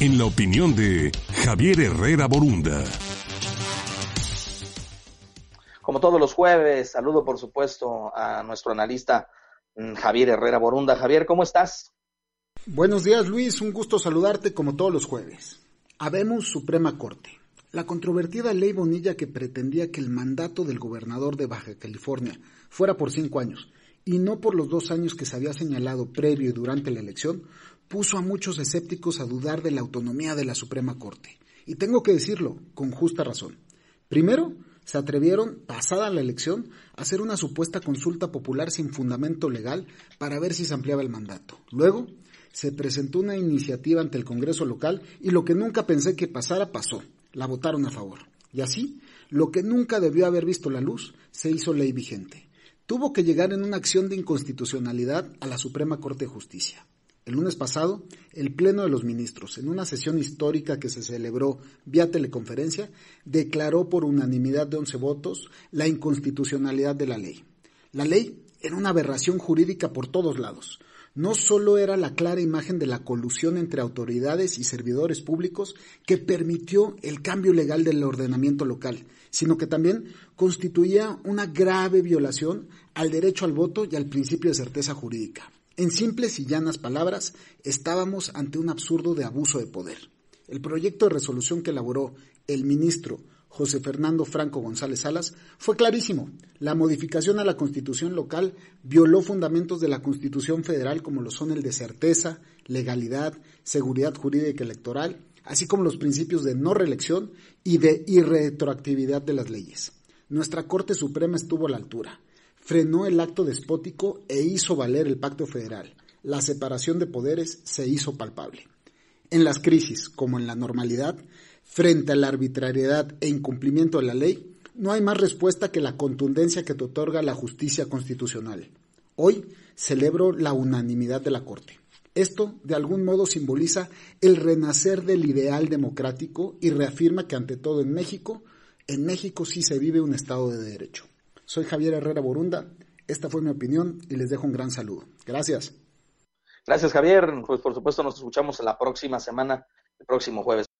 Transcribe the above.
En la opinión de Javier Herrera Borunda. Como todos los jueves, saludo por supuesto a nuestro analista mm, Javier Herrera Borunda. Javier, ¿cómo estás? Buenos días Luis, un gusto saludarte como todos los jueves. Habemos Suprema Corte. La controvertida ley Bonilla que pretendía que el mandato del gobernador de Baja California fuera por cinco años y no por los dos años que se había señalado previo y durante la elección, puso a muchos escépticos a dudar de la autonomía de la Suprema Corte. Y tengo que decirlo, con justa razón. Primero, se atrevieron, pasada la elección, a hacer una supuesta consulta popular sin fundamento legal para ver si se ampliaba el mandato. Luego, se presentó una iniciativa ante el Congreso local y lo que nunca pensé que pasara pasó la votaron a favor. Y así, lo que nunca debió haber visto la luz se hizo ley vigente. Tuvo que llegar en una acción de inconstitucionalidad a la Suprema Corte de Justicia. El lunes pasado, el Pleno de los Ministros, en una sesión histórica que se celebró vía teleconferencia, declaró por unanimidad de 11 votos la inconstitucionalidad de la ley. La ley era una aberración jurídica por todos lados no solo era la clara imagen de la colusión entre autoridades y servidores públicos que permitió el cambio legal del ordenamiento local, sino que también constituía una grave violación al derecho al voto y al principio de certeza jurídica. En simples y llanas palabras, estábamos ante un absurdo de abuso de poder. El proyecto de resolución que elaboró el ministro José Fernando Franco González Salas, fue clarísimo. La modificación a la constitución local violó fundamentos de la constitución federal como lo son el de certeza, legalidad, seguridad jurídica electoral, así como los principios de no reelección y de irretroactividad de las leyes. Nuestra Corte Suprema estuvo a la altura, frenó el acto despótico e hizo valer el pacto federal. La separación de poderes se hizo palpable. En las crisis, como en la normalidad, frente a la arbitrariedad e incumplimiento de la ley, no hay más respuesta que la contundencia que te otorga la justicia constitucional. Hoy celebro la unanimidad de la Corte. Esto, de algún modo, simboliza el renacer del ideal democrático y reafirma que, ante todo en México, en México sí se vive un Estado de Derecho. Soy Javier Herrera Borunda, esta fue mi opinión y les dejo un gran saludo. Gracias. Gracias, Javier. Pues por supuesto nos escuchamos la próxima semana, el próximo jueves.